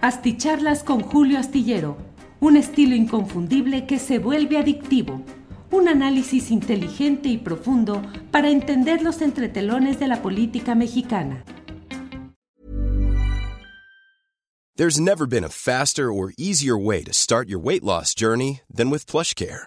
Asticharlas con Julio Astillero, un estilo inconfundible que se vuelve adictivo. Un análisis inteligente y profundo para entender los entretelones de la política mexicana. There's never been a faster or easier way to start your weight loss journey than with PlushCare.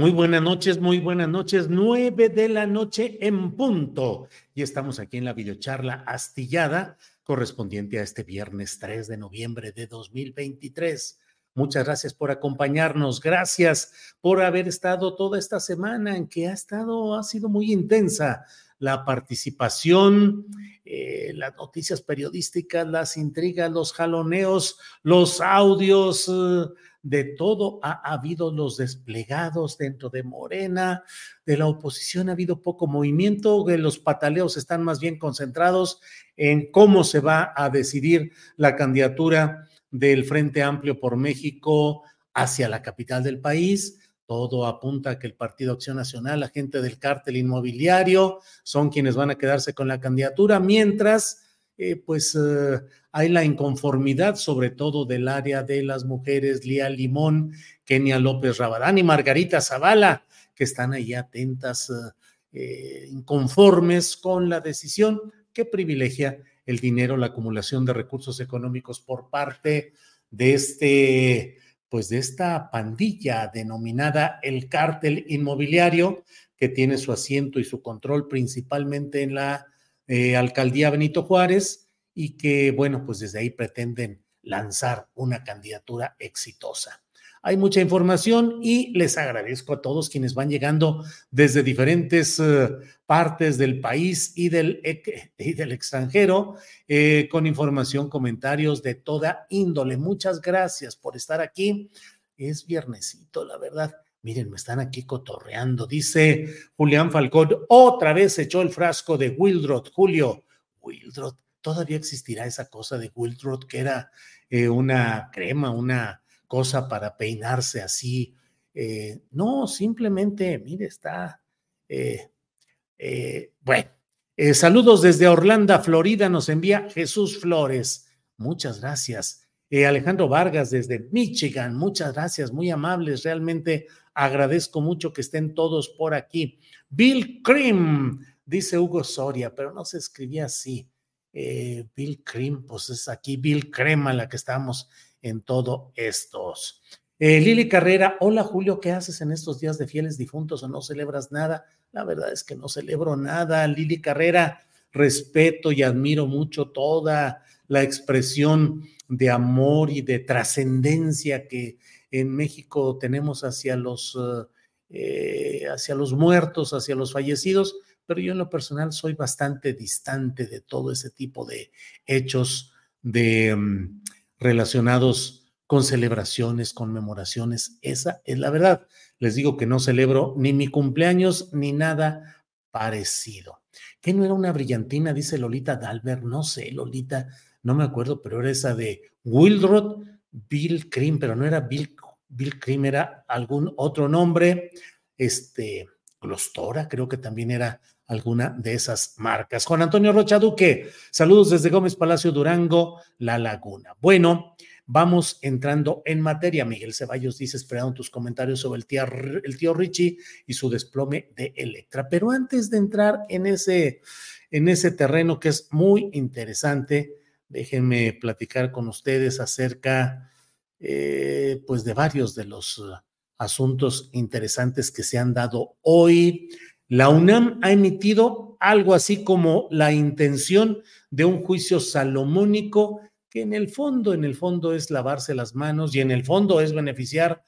Muy buenas noches, muy buenas noches. Nueve de la noche en punto. Y estamos aquí en la videocharla astillada correspondiente a este viernes 3 de noviembre de 2023. Muchas gracias por acompañarnos. Gracias por haber estado toda esta semana en que ha estado, ha sido muy intensa la participación, eh, las noticias periodísticas, las intrigas, los jaloneos, los audios, eh, de todo ha, habido los desplegados dentro de Morena, de la oposición ha habido poco movimiento, que los pataleos están más bien concentrados en cómo se va a decidir la candidatura del Frente Amplio por México hacia la capital del país. Todo apunta a que el Partido Acción Nacional, la gente del cártel inmobiliario, son quienes van a quedarse con la candidatura, mientras eh, pues eh, hay la inconformidad, sobre todo del área de las mujeres, Lía Limón, Kenia López Rabadán y Margarita Zavala, que están ahí atentas, eh, inconformes con la decisión que privilegia el dinero, la acumulación de recursos económicos por parte de este, pues de esta pandilla denominada el cártel inmobiliario, que tiene su asiento y su control principalmente en la eh, alcaldía Benito Juárez y que, bueno, pues desde ahí pretenden lanzar una candidatura exitosa. Hay mucha información y les agradezco a todos quienes van llegando desde diferentes eh, partes del país y del, y del extranjero eh, con información, comentarios de toda índole. Muchas gracias por estar aquí. Es viernesito, la verdad. Miren, me están aquí cotorreando. Dice Julián Falcón, otra vez echó el frasco de Wildrot. Julio, Wildrot, todavía existirá esa cosa de Wildrot que era eh, una crema, una cosa para peinarse así. Eh, no, simplemente, mire, está. Eh, bueno, saludos desde Orlando, Florida, nos envía Jesús Flores. Muchas gracias. Alejandro Vargas desde Michigan, muchas gracias, muy amables, realmente Agradezco mucho que estén todos por aquí. Bill Cream, dice Hugo Soria, pero no se escribía así. Eh, Bill Cream, pues es aquí Bill Crema la que estamos en todo estos. Eh, Lili Carrera, hola Julio, ¿qué haces en estos días de fieles difuntos o no celebras nada? La verdad es que no celebro nada. Lili Carrera, respeto y admiro mucho toda la expresión de amor y de trascendencia que en México tenemos hacia los, eh, hacia los muertos, hacia los fallecidos, pero yo en lo personal soy bastante distante de todo ese tipo de hechos de, mm, relacionados con celebraciones, conmemoraciones. Esa es la verdad. Les digo que no celebro ni mi cumpleaños ni nada parecido. ¿Qué no era una brillantina? Dice Lolita Dalbert. No sé, Lolita, no me acuerdo, pero era esa de Wildrod Bill Cream, pero no era Bill, Bill Cream, era algún otro nombre, este, Glostora, creo que también era alguna de esas marcas. Juan Antonio Rocha Duque, saludos desde Gómez Palacio Durango, La Laguna. Bueno, vamos entrando en materia. Miguel Ceballos dice, esperando tus comentarios sobre el tío, el tío Richie y su desplome de Electra. Pero antes de entrar en ese, en ese terreno que es muy interesante, déjenme platicar con ustedes acerca eh, pues de varios de los asuntos interesantes que se han dado hoy. La UNAM ha emitido algo así como la intención de un juicio salomónico que en el fondo, en el fondo es lavarse las manos y en el fondo es beneficiar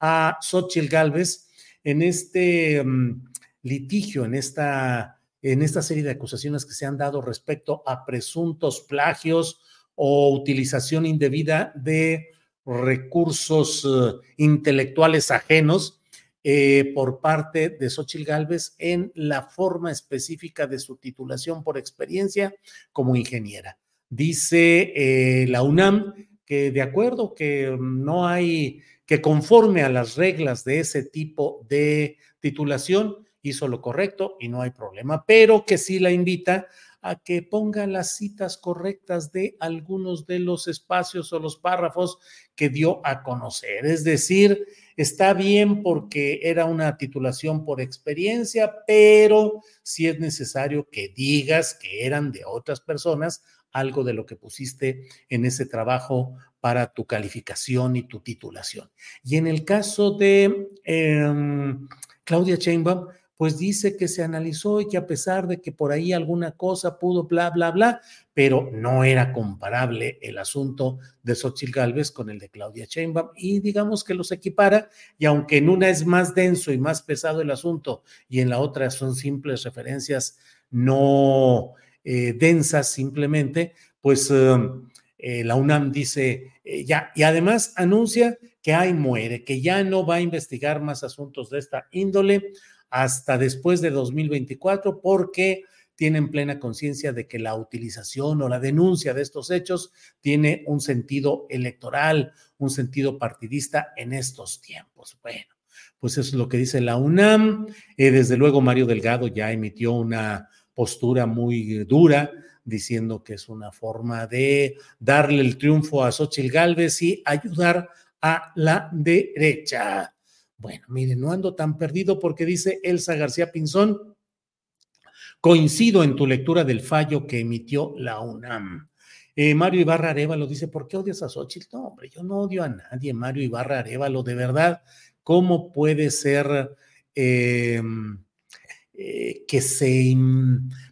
a Xochitl Galvez en este mm, litigio, en esta, en esta serie de acusaciones que se han dado respecto a presuntos plagios o utilización indebida de recursos eh, intelectuales ajenos eh, por parte de Xochitl Galvez en la forma específica de su titulación por experiencia como ingeniera. Dice eh, la UNAM que de acuerdo que no hay, que conforme a las reglas de ese tipo de titulación, hizo lo correcto y no hay problema, pero que sí la invita a que ponga las citas correctas de algunos de los espacios o los párrafos que dio a conocer. Es decir, está bien porque era una titulación por experiencia, pero si es necesario que digas que eran de otras personas algo de lo que pusiste en ese trabajo para tu calificación y tu titulación. Y en el caso de em, Claudia Chainbaum, pues dice que se analizó y que a pesar de que por ahí alguna cosa pudo, bla, bla, bla, pero no era comparable el asunto de Xochitl Galvez con el de Claudia Sheinbaum y digamos que los equipara y aunque en una es más denso y más pesado el asunto y en la otra son simples referencias no eh, densas simplemente, pues um, eh, la UNAM dice eh, ya y además anuncia que ahí muere, que ya no va a investigar más asuntos de esta índole hasta después de 2024 porque tienen plena conciencia de que la utilización o la denuncia de estos hechos tiene un sentido electoral, un sentido partidista en estos tiempos. Bueno, pues eso es lo que dice la UNAM. Eh, desde luego, Mario Delgado ya emitió una postura muy dura diciendo que es una forma de darle el triunfo a Xochitl Gálvez y ayudar a la derecha. Bueno, mire, no ando tan perdido porque dice Elsa García Pinzón, coincido en tu lectura del fallo que emitió la UNAM. Eh, Mario Ibarra Arevalo dice, ¿por qué odias a Xochitl? No, hombre, yo no odio a nadie, Mario Ibarra Arevalo, de verdad, ¿cómo puede ser em, eh, que se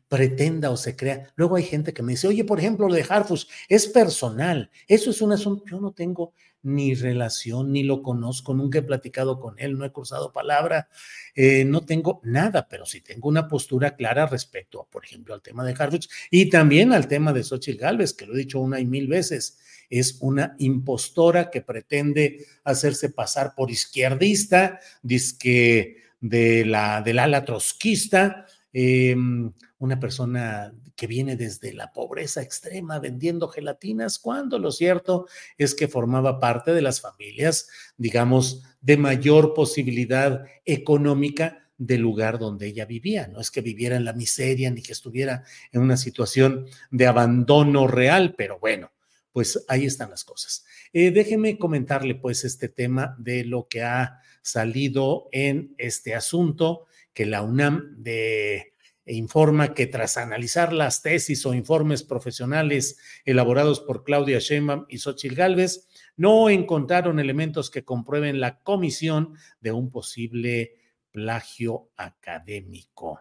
pretenda o se crea? Luego hay gente que me dice, oye, por ejemplo, lo de Harfus es personal, eso es un asunto, yo no tengo ni relación, ni lo conozco, nunca he platicado con él, no he cruzado palabra, eh, no tengo nada, pero sí tengo una postura clara respecto, por ejemplo, al tema de Harfuch y también al tema de Xochitl Galvez, que lo he dicho una y mil veces. Es una impostora que pretende hacerse pasar por izquierdista, disque de la, del ala trotskista, em, una persona que viene desde la pobreza extrema vendiendo gelatinas, cuando lo cierto es que formaba parte de las familias, digamos, de mayor posibilidad económica del lugar donde ella vivía. No es que viviera en la miseria ni que estuviera en una situación de abandono real, pero bueno, pues ahí están las cosas. Eh, déjeme comentarle pues este tema de lo que ha salido en este asunto que la UNAM de e informa que tras analizar las tesis o informes profesionales elaborados por Claudia Sheinbaum y Xochitl Gálvez, no encontraron elementos que comprueben la comisión de un posible plagio académico.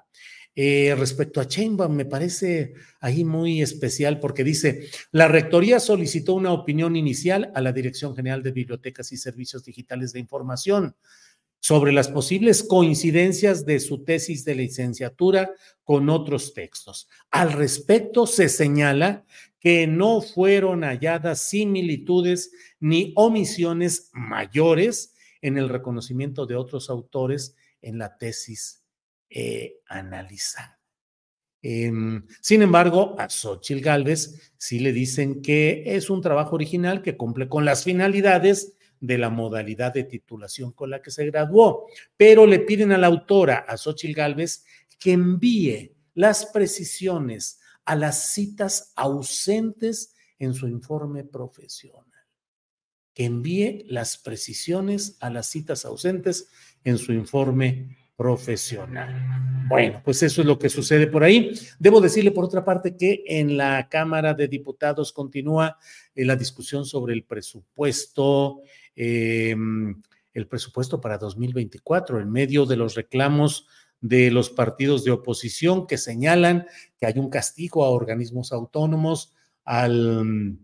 Eh, respecto a Sheinbaum, me parece ahí muy especial porque dice, la rectoría solicitó una opinión inicial a la Dirección General de Bibliotecas y Servicios Digitales de Información sobre las posibles coincidencias de su tesis de licenciatura con otros textos. Al respecto, se señala que no fueron halladas similitudes ni omisiones mayores en el reconocimiento de otros autores en la tesis eh, analizada. Em, sin embargo, a Xochitl Galvez sí le dicen que es un trabajo original que cumple con las finalidades de la modalidad de titulación con la que se graduó, pero le piden a la autora, a Xochitl Galvez, que envíe las precisiones a las citas ausentes en su informe profesional. Que envíe las precisiones a las citas ausentes en su informe profesional. Bueno, pues eso es lo que sucede por ahí. Debo decirle, por otra parte, que en la Cámara de Diputados continúa eh, la discusión sobre el presupuesto, em, el presupuesto para 2024, en medio de los reclamos de los partidos de oposición que señalan que hay un castigo a organismos autónomos, al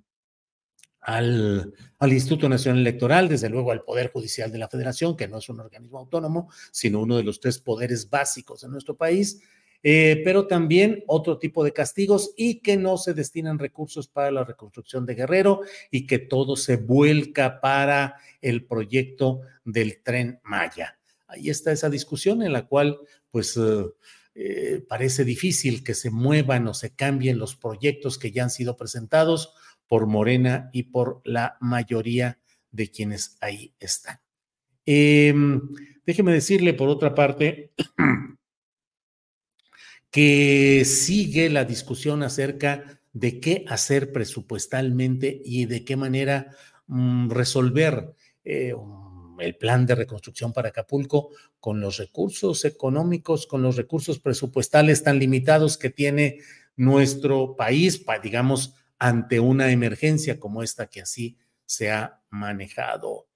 al, Instituto Nacional Electoral, desde luego al Poder Judicial de la Federación, que no es un organismo autónomo, sino uno de los tres poderes básicos de nuestro país, eh, pero también otro tipo de castigos y que no se destinan recursos para la reconstrucción de Guerrero y que todo se vuelca para el proyecto del tren Maya. Ahí está esa discusión en la cual, pues... Eh, eh, parece difícil que se muevan o se cambien los proyectos que ya han sido presentados por Morena y por la mayoría de quienes ahí están. Em, déjeme decirle, por otra parte, que sigue la discusión acerca de qué hacer presupuestalmente y de qué manera mm, resolver eh, el plan de reconstrucción para Acapulco con los recursos económicos, con los recursos presupuestales tan limitados que tiene nuestro país, digamos, ante una emergencia como esta que así se ha manejado.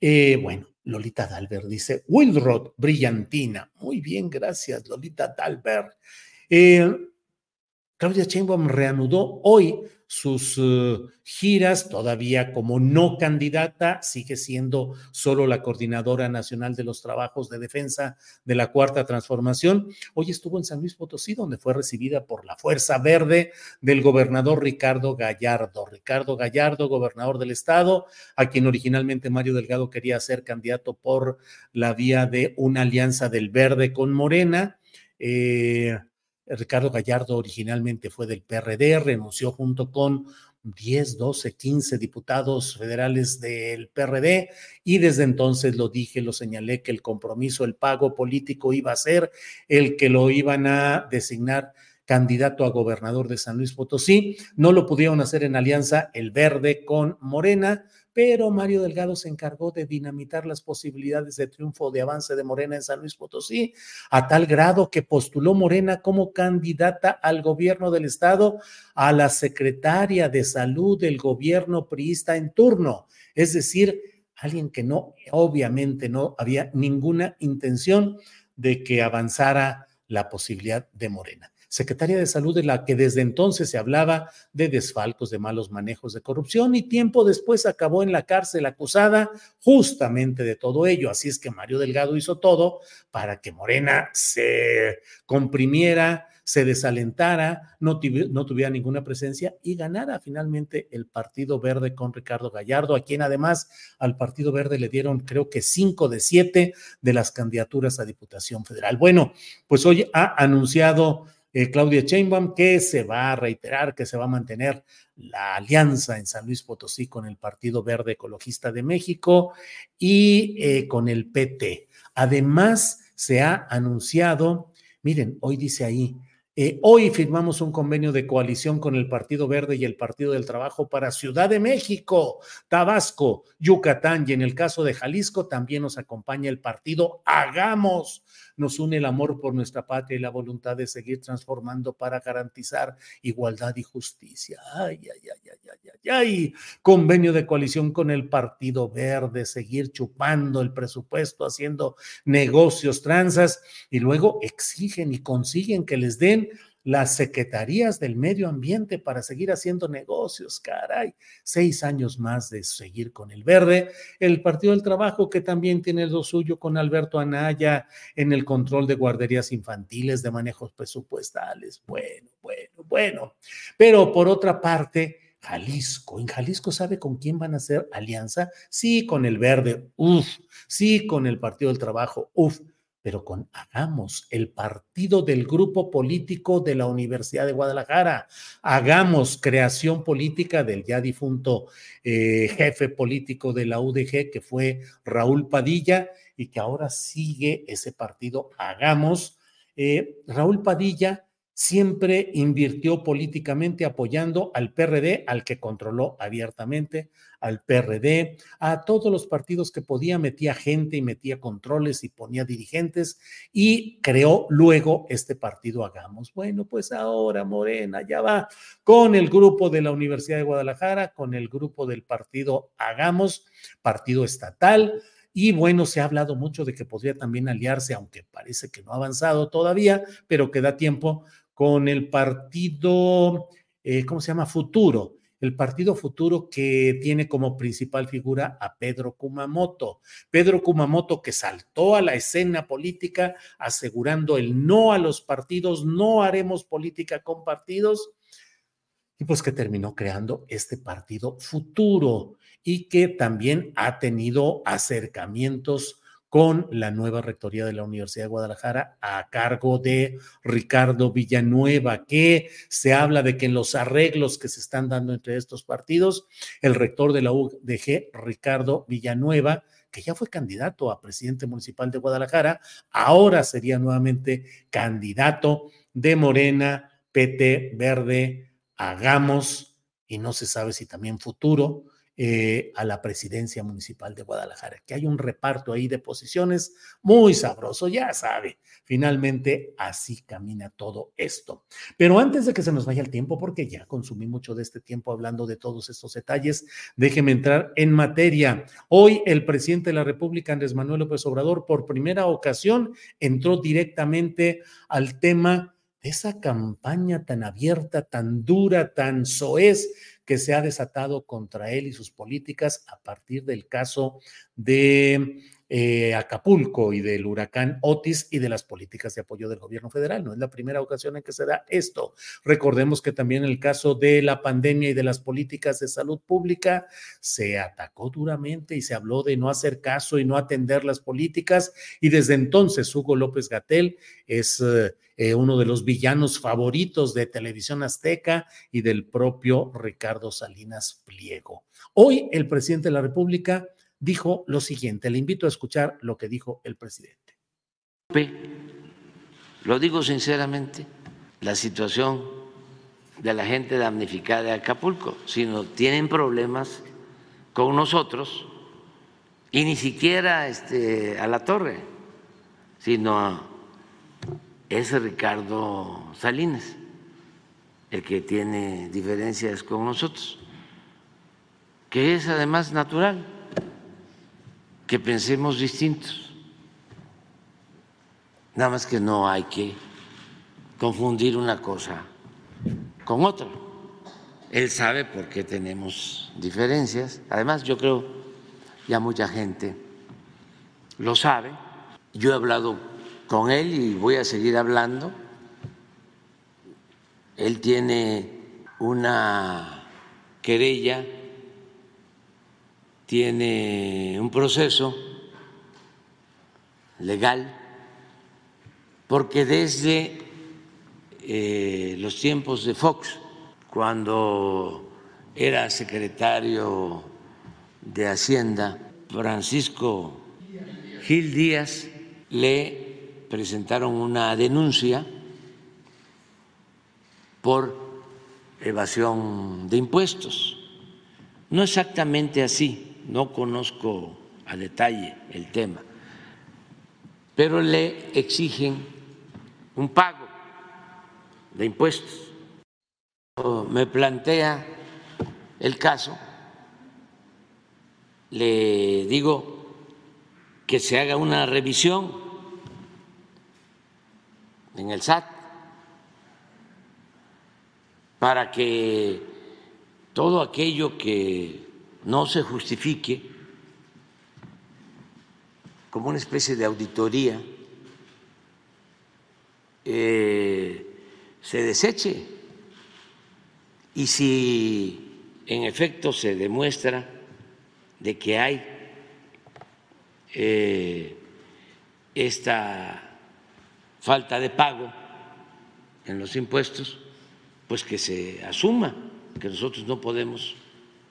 Eh, bueno, Lolita Dalbert dice, Wilrod, brillantina. Muy bien, gracias, Lolita Dalbert. Eh, Claudia Sheinbaum reanudó hoy sus eh, giras, todavía como no candidata, sigue siendo solo la coordinadora nacional de los trabajos de defensa de la Cuarta Transformación. Hoy estuvo en San Luis Potosí, donde fue recibida por la Fuerza Verde del gobernador Ricardo Gallardo. Ricardo Gallardo, gobernador del estado, a quien originalmente Mario Delgado quería ser candidato por la vía de una alianza del Verde con Morena. Eh, Ricardo Gallardo originalmente fue del PRD, renunció junto con 10, 12, 15 diputados federales del PRD y desde entonces lo dije, lo señalé que el compromiso, el pago político iba a ser el que lo iban a designar candidato a gobernador de San Luis Potosí. No lo pudieron hacer en alianza el verde con Morena, pero Mario Delgado se encargó de dinamitar las posibilidades de triunfo de avance de Morena en San Luis Potosí, a tal grado que postuló Morena como candidata al gobierno del estado a la secretaria de salud del gobierno priista en turno, es decir, alguien que no, obviamente no había ninguna intención de que avanzara la posibilidad de Morena secretaria de salud de la que desde entonces se hablaba de desfalcos, de malos manejos de corrupción y tiempo después acabó en la cárcel acusada justamente de todo ello. Así es que Mario Delgado hizo todo para que Morena se comprimiera, se desalentara, no, no, tuviera ninguna presencia y ganara finalmente el Partido Verde con Ricardo Gallardo, a quien además al Partido Verde le dieron creo que cinco de siete de las candidaturas a Diputación Federal. Bueno, pues hoy ha anunciado eh, Claudia Sheinbaum, que se va a reiterar, que se va a mantener la alianza en San Luis Potosí con el Partido Verde Ecologista de México y eh, con el PT. Además, se ha anunciado, miren, hoy dice ahí, eh, hoy firmamos un convenio de coalición con el Partido Verde y el Partido del Trabajo para Ciudad de México, Tabasco, Yucatán y en el caso de Jalisco también nos acompaña el partido Hagamos nos une el amor por nuestra patria y la voluntad de seguir transformando para garantizar igualdad y justicia. Ay, ay, ay, ay, ay, ay, ay. Convenio de coalición con el Partido Verde, seguir chupando el presupuesto, haciendo negocios, tranzas, y luego exigen y consiguen que les den las secretarías del medio ambiente para seguir haciendo negocios, caray. Seis años más de seguir con el verde. El Partido del Trabajo, que también tiene lo suyo con Alberto Anaya en el control de guarderías infantiles, de manejos presupuestales. Bueno, bueno, bueno. Pero por otra parte, Jalisco. En Jalisco sabe con quién van a hacer alianza. Sí, con el verde, uf. Sí, con el Partido del Trabajo, uf pero con Hagamos, el partido del grupo político de la Universidad de Guadalajara. Hagamos creación política del ya difunto eh, jefe político de la UDG, que fue Raúl Padilla, y que ahora sigue ese partido Hagamos. Eh, Raúl Padilla siempre invirtió políticamente apoyando al PRD, al que controló abiertamente, al PRD, a todos los partidos que podía, metía gente y metía controles y ponía dirigentes y creó luego este partido Hagamos. Bueno, pues ahora Morena ya va con el grupo de la Universidad de Guadalajara, con el grupo del partido Hagamos, partido estatal. Y bueno, se ha hablado mucho de que podría también aliarse, aunque parece que no ha avanzado todavía, pero que da tiempo con el partido, eh, ¿cómo se llama? Futuro. El Partido Futuro que tiene como principal figura a Pedro Kumamoto. Pedro Kumamoto que saltó a la escena política asegurando el no a los partidos, no haremos política con partidos, y pues que terminó creando este Partido Futuro y que también ha tenido acercamientos con la nueva rectoría de la Universidad de Guadalajara a cargo de Ricardo Villanueva, que se habla de que en los arreglos que se están dando entre estos partidos, el rector de la UDG, Ricardo Villanueva, que ya fue candidato a presidente municipal de Guadalajara, ahora sería nuevamente candidato de Morena, PT, Verde, Hagamos, y no se sabe si también futuro, eh, a la presidencia municipal de Guadalajara, que hay un reparto ahí de posiciones muy sabroso, ya sabe. Finalmente, así camina todo esto. Pero antes de que se nos vaya el tiempo, porque ya consumí mucho de este tiempo hablando de todos estos detalles, déjeme entrar en materia. Hoy el presidente de la República, Andrés Manuel López Obrador, por primera ocasión entró directamente al tema de esa campaña tan abierta, tan dura, tan soez que se ha desatado contra él y sus políticas a partir del caso de eh, Acapulco y del huracán Otis y de las políticas de apoyo del gobierno federal. No es la primera ocasión en que se da esto. Recordemos que también el caso de la pandemia y de las políticas de salud pública se atacó duramente y se habló de no hacer caso y no atender las políticas y desde entonces Hugo López Gatel es eh, eh, uno de los villanos favoritos de Televisión Azteca y del propio Ricardo Salinas Pliego. Hoy el presidente de la República dijo lo siguiente. Le invito a escuchar lo que dijo el presidente. Lo digo sinceramente, la situación de la gente damnificada de Acapulco, si no tienen problemas con nosotros y ni siquiera este, a la torre, sino es Ricardo Salinas el que tiene diferencias con nosotros, que es además natural que pensemos distintos. Nada más que no hay que confundir una cosa con otra. Él sabe por qué tenemos diferencias. Además, yo creo ya mucha gente lo sabe. Yo he hablado con él y voy a seguir hablando. Él tiene una querella tiene un proceso legal, porque desde eh, los tiempos de Fox, cuando era secretario de Hacienda, Francisco Gil Díaz, le presentaron una denuncia por evasión de impuestos. No exactamente así, no conozco a detalle el tema, pero le exigen un pago de impuestos. Me plantea el caso, le digo que se haga una revisión en el SAT para que todo aquello que no se justifique como una especie de auditoría, eh, se deseche. Y si en efecto se demuestra de que hay eh, esta falta de pago en los impuestos, pues que se asuma que nosotros no podemos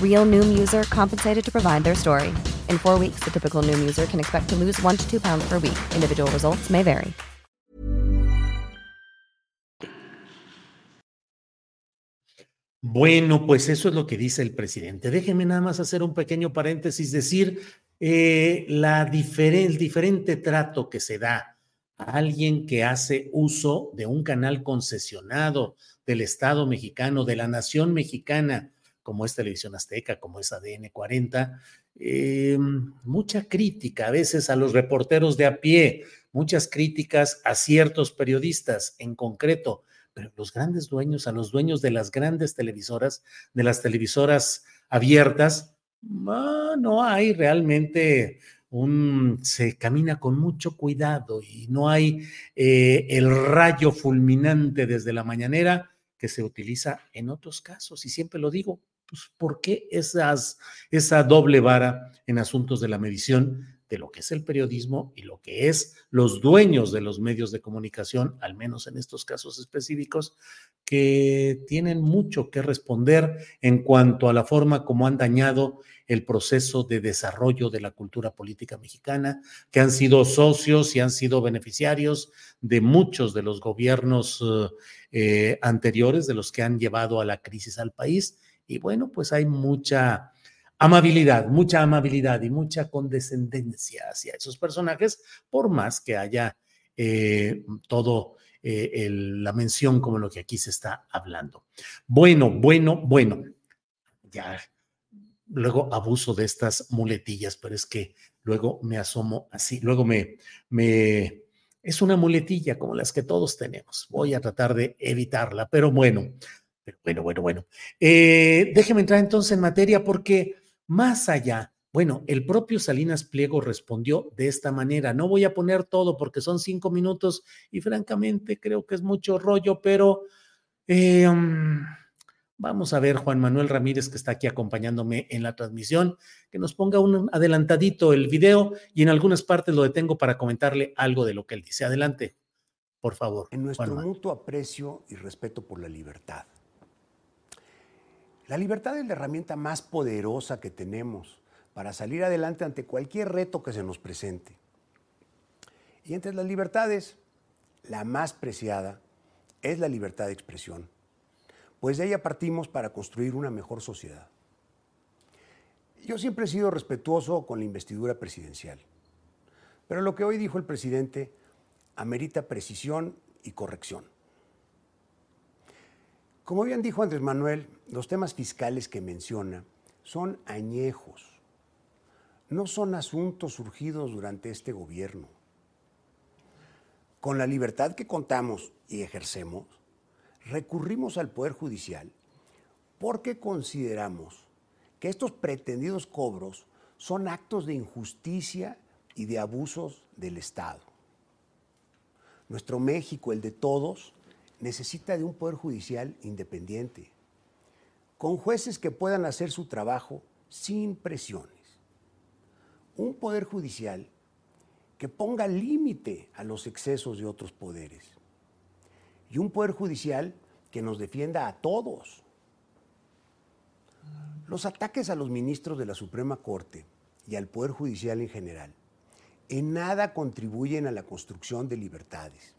Real Noom user compensated to provide their story. In four weeks, the typical Noom user can expect to lose one to two pounds per week. Individual results may vary. Bueno, pues eso es lo que dice el presidente. Déjeme nada más hacer un pequeño paréntesis, decir eh, la el diferente trato que se da a alguien que hace uso de un canal concesionado del Estado mexicano, de la nación mexicana, como es Televisión Azteca, como es ADN 40, eh, mucha crítica a veces a los reporteros de a pie, muchas críticas a ciertos periodistas en concreto, pero los grandes dueños, a los dueños de las grandes televisoras, de las televisoras abiertas, no hay realmente un, se camina con mucho cuidado y no hay eh, el rayo fulminante desde la mañanera que se utiliza en otros casos. Y siempre lo digo, pues, ¿por qué esa doble vara en asuntos de la medición? de lo que es el periodismo y lo que es los dueños de los medios de comunicación, al menos en estos casos específicos, que tienen mucho que responder en cuanto a la forma como han dañado el proceso de desarrollo de la cultura política mexicana, que han sido socios y han sido beneficiarios de muchos de los gobiernos eh, anteriores, de los que han llevado a la crisis al país. Y bueno, pues hay mucha amabilidad, mucha amabilidad y mucha condescendencia hacia esos personajes, por más que haya eh, todo eh, la mención como lo que aquí se está hablando. Bueno, bueno, bueno, ya luego abuso de estas muletillas, pero es que luego me asomo así, luego me, me, es una muletilla como las que todos tenemos. Voy a tratar de evitarla, pero bueno, pero bueno, bueno, bueno. Eh, déjeme entrar entonces en materia porque más allá, bueno, el propio Salinas Pliego respondió de esta manera. No voy a poner todo porque son cinco minutos y francamente creo que es mucho rollo, pero eh, mm, vamos a ver, Juan Manuel Ramírez, que está aquí acompañándome en la transmisión, que nos ponga un adelantadito el video y en algunas partes lo detengo para comentarle algo de lo que él dice. Adelante, por favor. En nuestro mutuo aprecio y respeto por la libertad la libertad es la herramienta más poderosa que tenemos para salir adelante ante cualquier reto que se nos presente. Y entre las libertades, la más preciada es la libertad de expresión, pues de ella partimos para construir una mejor sociedad. Yo siempre he sido respetuoso con la investidura presidencial, pero lo que hoy dijo el presidente amerita precisión y corrección. Como bien dijo Andrés Manuel, los temas fiscales que menciona son añejos, no son asuntos surgidos durante este gobierno. Con la libertad que contamos y ejercemos, recurrimos al Poder Judicial porque consideramos que estos pretendidos cobros son actos de injusticia y de abusos del Estado. Nuestro México, el de todos, necesita de un poder judicial independiente, con jueces que puedan hacer su trabajo sin presiones. Un poder judicial que ponga límite a los excesos de otros poderes. Y un poder judicial que nos defienda a todos. Los ataques a los ministros de la Suprema Corte y al Poder Judicial en general en nada contribuyen a la construcción de libertades.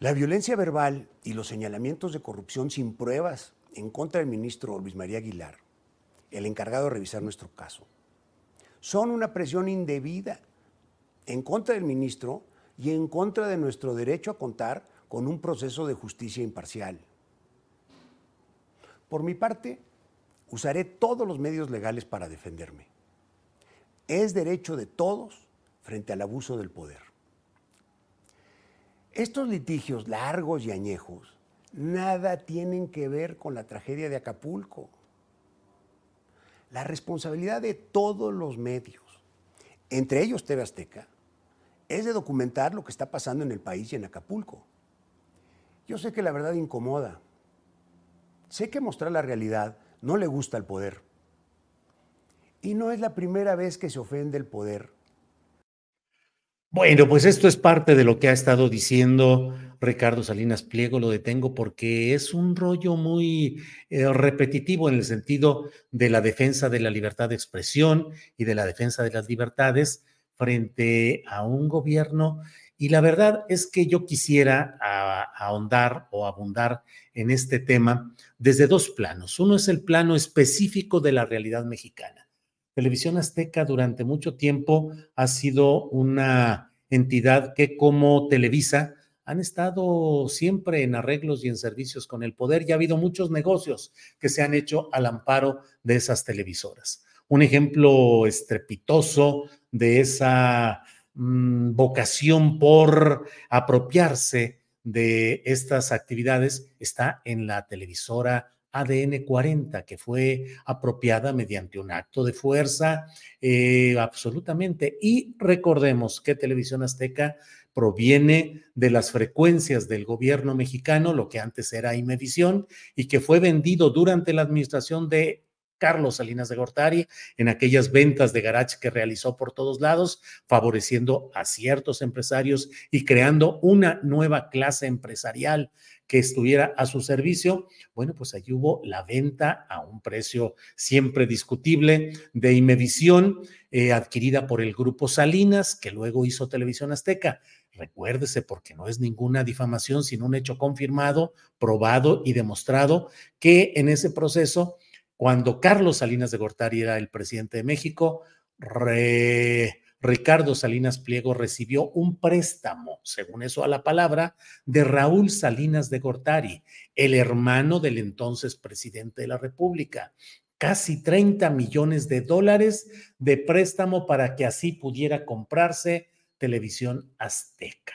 La violencia verbal y los señalamientos de corrupción sin pruebas en contra del ministro Luis María Aguilar, el encargado de revisar nuestro caso, son una presión indebida en contra del ministro y en contra de nuestro derecho a contar con un proceso de justicia imparcial. Por mi parte, usaré todos los medios legales para defenderme. Es derecho de todos frente al abuso del poder. Estos litigios largos y añejos nada tienen que ver con la tragedia de Acapulco. La responsabilidad de todos los medios, entre ellos TV Azteca, es de documentar lo que está pasando en el país y en Acapulco. Yo sé que la verdad incomoda. Sé que mostrar la realidad no le gusta al poder. Y no es la primera vez que se ofende el poder bueno, pues esto es parte de lo que ha estado diciendo Ricardo Salinas Pliego, lo detengo porque es un rollo muy eh, repetitivo en el sentido de la defensa de la libertad de expresión y de la defensa de las libertades frente a un gobierno. Y la verdad es que yo quisiera ahondar o abundar en este tema desde dos planos. Uno es el plano específico de la realidad mexicana Televisión Azteca durante mucho tiempo ha sido una entidad que como Televisa han estado siempre en arreglos y en servicios con el poder y ha habido muchos negocios que se han hecho al amparo de esas televisoras. Un ejemplo estrepitoso de esa mm, vocación por apropiarse de estas actividades está en la televisora ADN 40, que fue apropiada mediante un acto de fuerza, eh, absolutamente. Y recordemos que Televisión Azteca proviene de las frecuencias del gobierno mexicano, lo que antes era Imevisión, y que fue vendido durante la administración de Carlos Salinas de Gortari en aquellas ventas de garage que realizó por todos lados, favoreciendo a ciertos empresarios y creando una nueva clase empresarial que estuviera a su servicio, bueno, pues allí hubo la venta a un precio siempre discutible de Imevisión, eh, adquirida por el grupo Salinas, que luego hizo Televisión Azteca. Recuérdese, porque no es ninguna difamación, sino un hecho confirmado, probado y demostrado que en ese proceso, cuando Carlos Salinas de Gortari era el presidente de México, re, Ricardo Salinas Pliego recibió un préstamo, según eso a la palabra, de Raúl Salinas de Gortari, el hermano del entonces presidente de la República. Casi 30 millones de dólares de préstamo para que así pudiera comprarse televisión azteca.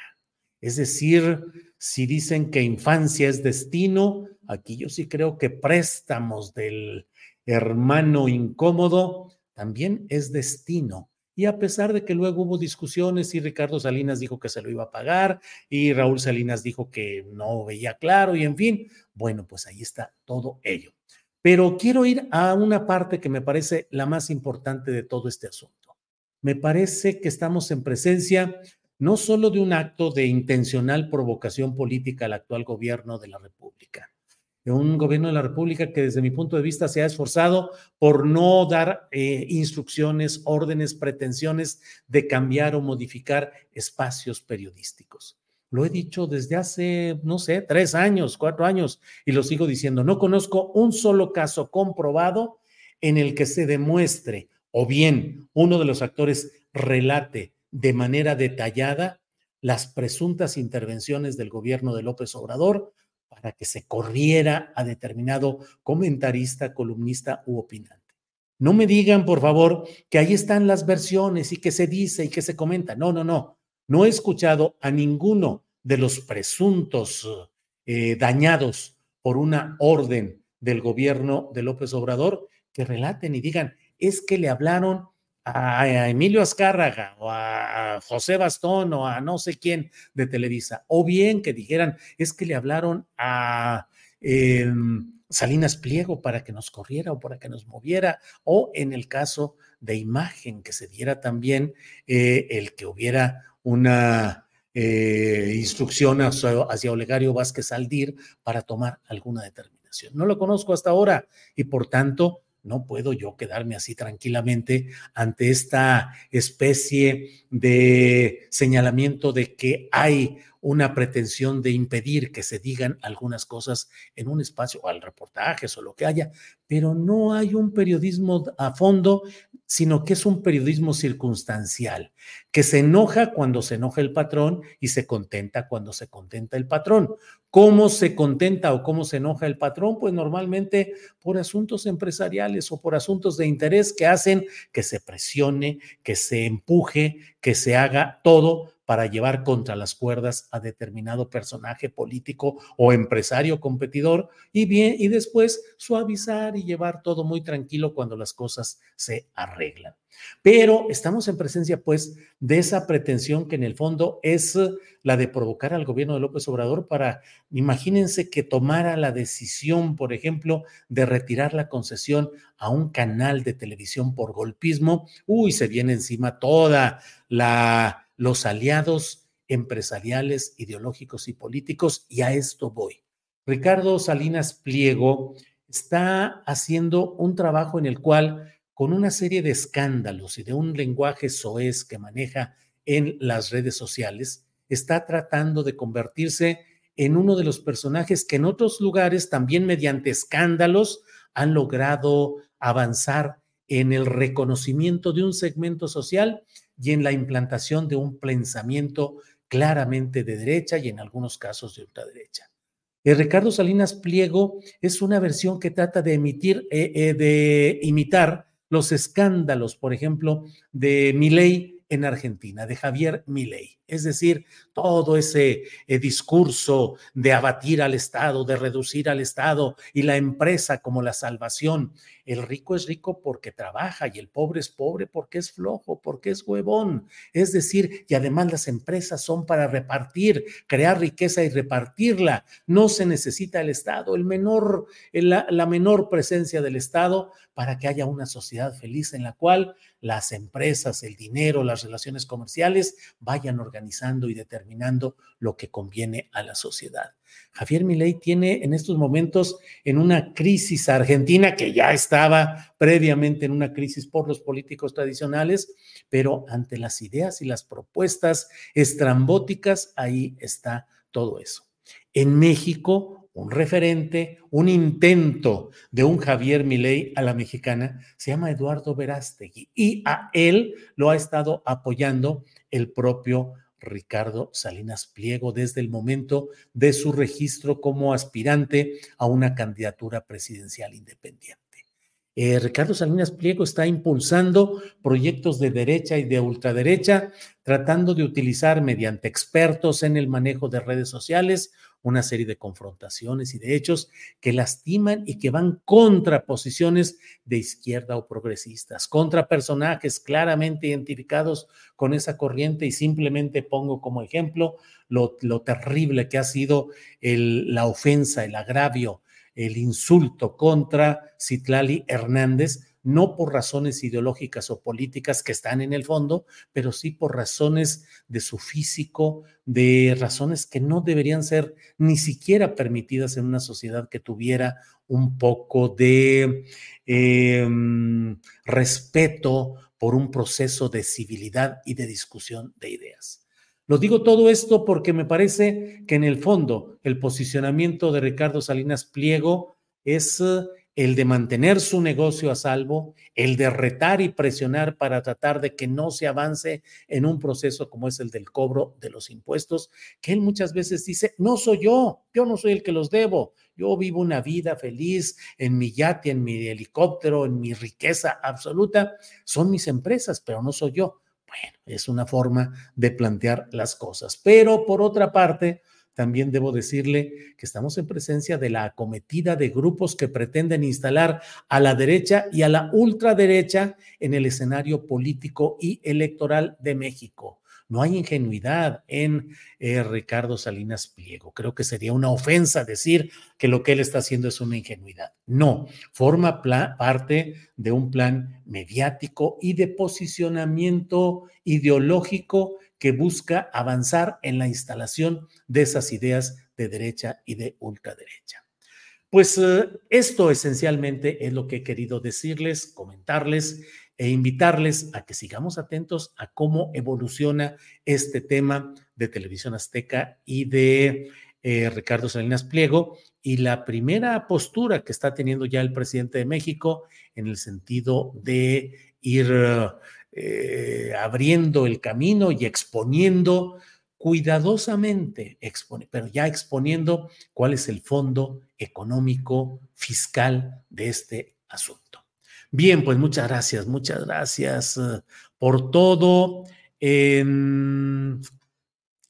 Es decir, si dicen que infancia es destino, aquí yo sí creo que préstamos del hermano incómodo también es destino y a pesar de que luego hubo discusiones y Ricardo Salinas dijo que se lo iba a pagar y Raúl Salinas dijo que no veía claro y en fin, bueno, pues ahí está todo ello. Pero quiero ir a una parte que me parece la más importante de todo este asunto. Me parece que estamos en presencia no solo de un acto de intencional provocación política al actual gobierno de la República, de un gobierno de la República que desde mi punto de vista se ha esforzado por no dar eh, instrucciones, órdenes, pretensiones de cambiar o modificar espacios periodísticos. Lo he dicho desde hace, no sé, tres años, cuatro años, y lo sigo diciendo. No conozco un solo caso comprobado en el que se demuestre o bien uno de los actores relate de manera detallada las presuntas intervenciones del gobierno de López Obrador para que se corriera a determinado comentarista, columnista u opinante. No me digan, por favor, que ahí están las versiones y que se dice y que se comenta. No, no, no. No he escuchado a ninguno de los presuntos eh, dañados por una orden del gobierno de López Obrador que relaten y digan, es que le hablaron a Emilio Azcárraga o a José Bastón o a no sé quién de Televisa, o bien que dijeran, es que le hablaron a em, Salinas Pliego para que nos corriera o para que nos moviera, o en el caso de imagen, que se diera también eh, el que hubiera una eh, instrucción hacia, hacia Olegario Vázquez Aldir para tomar alguna determinación. No lo conozco hasta ahora y por tanto no puedo yo quedarme así tranquilamente ante esta especie de señalamiento de que hay una pretensión de impedir que se digan algunas cosas en un espacio, o al reportaje o lo que haya, pero no hay un periodismo a fondo, sino que es un periodismo circunstancial, que se enoja cuando se enoja el patrón y se contenta cuando se contenta el patrón. ¿Cómo se contenta o cómo se enoja el patrón? Pues normalmente por asuntos empresariales o por asuntos de interés que hacen que se presione, que se empuje, que se haga todo para llevar contra las cuerdas a determinado personaje político o empresario competidor y bien y después suavizar y llevar todo muy tranquilo cuando las cosas se arreglan. Pero estamos en presencia pues de esa pretensión que en el fondo es la de provocar al gobierno de López Obrador para imagínense que tomara la decisión, por ejemplo, de retirar la concesión a un canal de televisión por golpismo, uy, se viene encima toda la los aliados empresariales, ideológicos y políticos, y a esto voy. Ricardo Salinas Pliego está haciendo un trabajo en el cual, con una serie de escándalos y de un lenguaje soez que maneja en las redes sociales, está tratando de convertirse en uno de los personajes que en otros lugares, también mediante escándalos, han logrado avanzar en el reconocimiento de un segmento social y en la implantación de un pensamiento claramente de derecha y en algunos casos de ultraderecha. El eh, Ricardo Salinas Pliego es una versión que trata de emitir, eh, eh, de imitar los escándalos, por ejemplo, de Milei en Argentina, de Javier Milei. Es decir, todo ese discurso de abatir al Estado, de reducir al Estado y la empresa como la salvación el rico es rico porque trabaja y el pobre es pobre porque es flojo, porque es huevón. Es decir, y además las empresas son para repartir, crear riqueza y repartirla. No se necesita el Estado, menor, la, la menor presencia del Estado para que haya una sociedad feliz en la cual las empresas, el dinero, las relaciones comerciales vayan organizando y determinando lo que conviene a la sociedad. Javier Milei tiene en estos momentos en una crisis argentina que ya estaba previamente en una crisis por los políticos tradicionales, pero ante las ideas y las propuestas estrambóticas, ahí está todo eso. En México, un referente, un intento de un Javier Milei a la mexicana se llama Eduardo Verástegui y a él lo ha estado apoyando el propio Ricardo Salinas Pliego desde el momento de su registro como aspirante a una candidatura presidencial independiente. Eh, Ricardo Salinas Pliego está impulsando proyectos de derecha y de ultraderecha, tratando de utilizar mediante expertos en el manejo de redes sociales una serie de confrontaciones y de hechos que lastiman y que van contra posiciones de izquierda o progresistas, contra personajes claramente identificados con esa corriente. Y simplemente pongo como ejemplo lo, terrible que ha sido la ofensa, el agravio, el insulto contra Citlali Hernández, no por razones ideológicas o políticas que están en el fondo, pero sí por razones de su físico, de razones que no deberían ser ni siquiera permitidas en una sociedad que tuviera un poco de em, respeto por un proceso de civilidad y de discusión de ideas. Lo digo todo esto porque me parece que en el fondo el posicionamiento de Ricardo Salinas Pliego es el de mantener su negocio a salvo, el de retar y presionar para tratar de que no se avance en un proceso como es el del cobro de los impuestos, que él muchas veces dice, no soy yo, yo no soy el que los debo, yo vivo una vida feliz en mi yate, en mi helicóptero, en mi riqueza absoluta, son mis empresas, pero no soy yo. Bueno, es una forma de plantear las cosas. Pero por otra parte, también debo decirle que estamos en presencia de la acometida de grupos que pretenden instalar a la derecha y a la ultraderecha en el escenario político y electoral de México. No hay ingenuidad en eh, Ricardo Salinas Pliego. Creo que sería una ofensa decir que lo que él está haciendo es una ingenuidad. No, forma parte de un plan mediático y de posicionamiento ideológico que busca avanzar en la instalación de esas ideas de derecha y de ultraderecha. Pues eh, esto esencialmente es lo que he querido decirles, comentarles e invitarles a que sigamos atentos a cómo evoluciona este tema de televisión azteca y de eh, Ricardo Salinas Pliego y la primera postura que está teniendo ya el presidente de México en el sentido de ir eh, abriendo el camino y exponiendo cuidadosamente, pero ya exponiendo cuál es el fondo económico, fiscal de este asunto. Bien, pues muchas gracias, muchas gracias eh, por todo.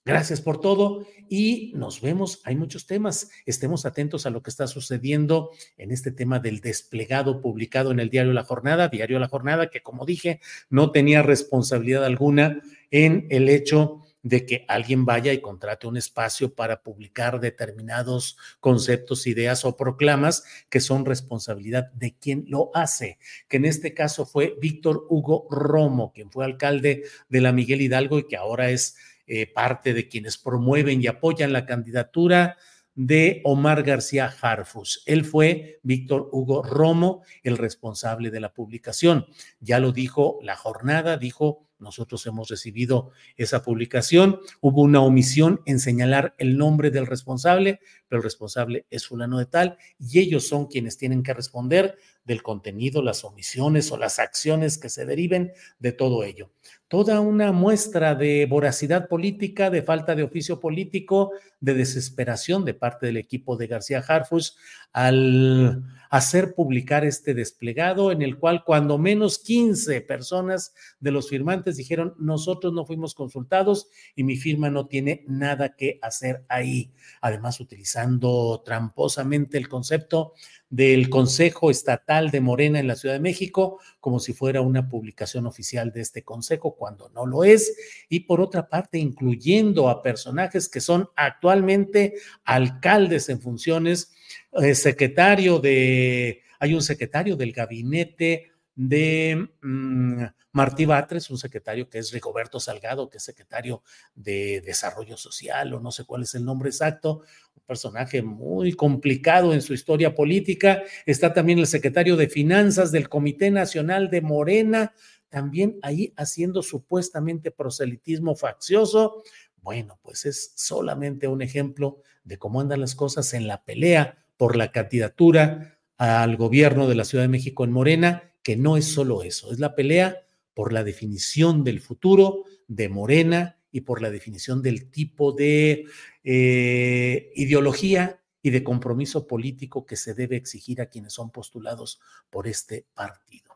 Gracias por todo y nos vemos. Hay muchos temas. Estemos atentos a lo que está sucediendo en este tema del desplegado publicado en el diario La Jornada, diario La Jornada, que como dije, no tenía responsabilidad alguna en el hecho de que alguien vaya y contrate un espacio para publicar determinados conceptos, ideas o proclamas que son responsabilidad de quien lo hace, que en este caso fue Víctor Hugo Romo, quien fue alcalde de la Miguel Hidalgo y que ahora es eh, parte de quienes promueven y apoyan la candidatura de Omar García Harfus. Él fue Víctor Hugo Romo, el responsable de la publicación. Ya lo dijo la jornada, dijo, nosotros hemos recibido esa publicación, hubo una omisión en señalar el nombre del responsable, pero el responsable es fulano de tal y ellos son quienes tienen que responder del contenido, las omisiones o las acciones que se deriven de todo ello. Toda una muestra de voracidad política, de falta de oficio político, de desesperación de parte del equipo de García Harfus al hacer publicar este desplegado en el cual cuando menos 15 personas de los firmantes dijeron, nosotros no fuimos consultados y mi firma no tiene nada que hacer ahí. Además, utilizando tramposamente el concepto del Consejo Estatal de Morena en la Ciudad de México, como si fuera una publicación oficial de este Consejo, cuando no lo es, y por otra parte, incluyendo a personajes que son actualmente alcaldes en funciones, eh, secretario de, hay un secretario del gabinete de mm, Martí Batres, un secretario que es Rigoberto Salgado, que es secretario de Desarrollo Social, o no sé cuál es el nombre exacto, un personaje muy complicado en su historia política. Está también el secretario de Finanzas del Comité Nacional de Morena, también ahí haciendo supuestamente proselitismo faccioso. Bueno, pues es solamente un ejemplo de cómo andan las cosas en la pelea por la candidatura al gobierno de la Ciudad de México en Morena que no es solo eso, es la pelea por la definición del futuro de Morena y por la definición del tipo de eh, ideología y de compromiso político que se debe exigir a quienes son postulados por este partido.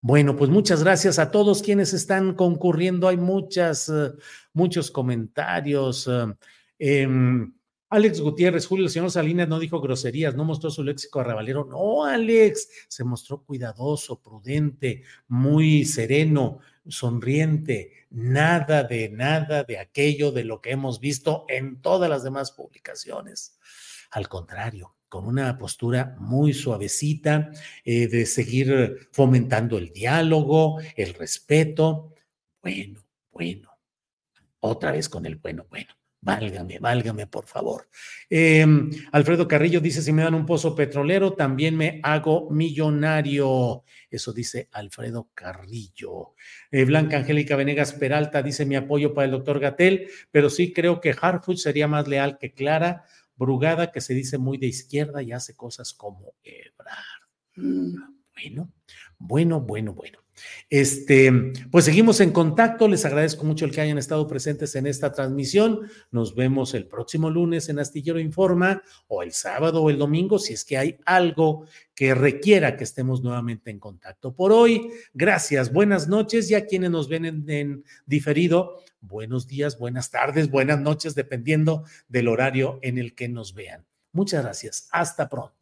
Bueno, pues muchas gracias a todos quienes están concurriendo. Hay muchas, eh, muchos comentarios. Eh, em, Alex Gutiérrez, Julio, señor Salinas no dijo groserías, no mostró su léxico arrabalero. No, Alex, se mostró cuidadoso, prudente, muy sereno, sonriente. Nada de nada de aquello de lo que hemos visto en todas las demás publicaciones. Al contrario, con una postura muy suavecita eh, de seguir fomentando el diálogo, el respeto. Bueno, bueno. Otra vez con el bueno, bueno. Válgame, válgame, por favor. Em, Alfredo Carrillo dice, si me dan un pozo petrolero, también me hago millonario. Eso dice Alfredo Carrillo. Eh, Blanca Angélica Venegas Peralta dice, mi apoyo para el doctor Gatel, pero sí creo que Harfuch sería más leal que Clara Brugada, que se dice muy de izquierda y hace cosas como Ebrard. Mm. Bueno, bueno, bueno, bueno. Este, pues seguimos en contacto. Les agradezco mucho el que hayan estado presentes en esta transmisión. Nos vemos el próximo lunes en Astillero Informa o el sábado o el domingo si es que hay algo que requiera que estemos nuevamente en contacto. Por hoy, gracias, buenas noches y a quienes nos ven en, en diferido, buenos días, buenas tardes, buenas noches, dependiendo del horario en el que nos vean. Muchas gracias. Hasta pronto.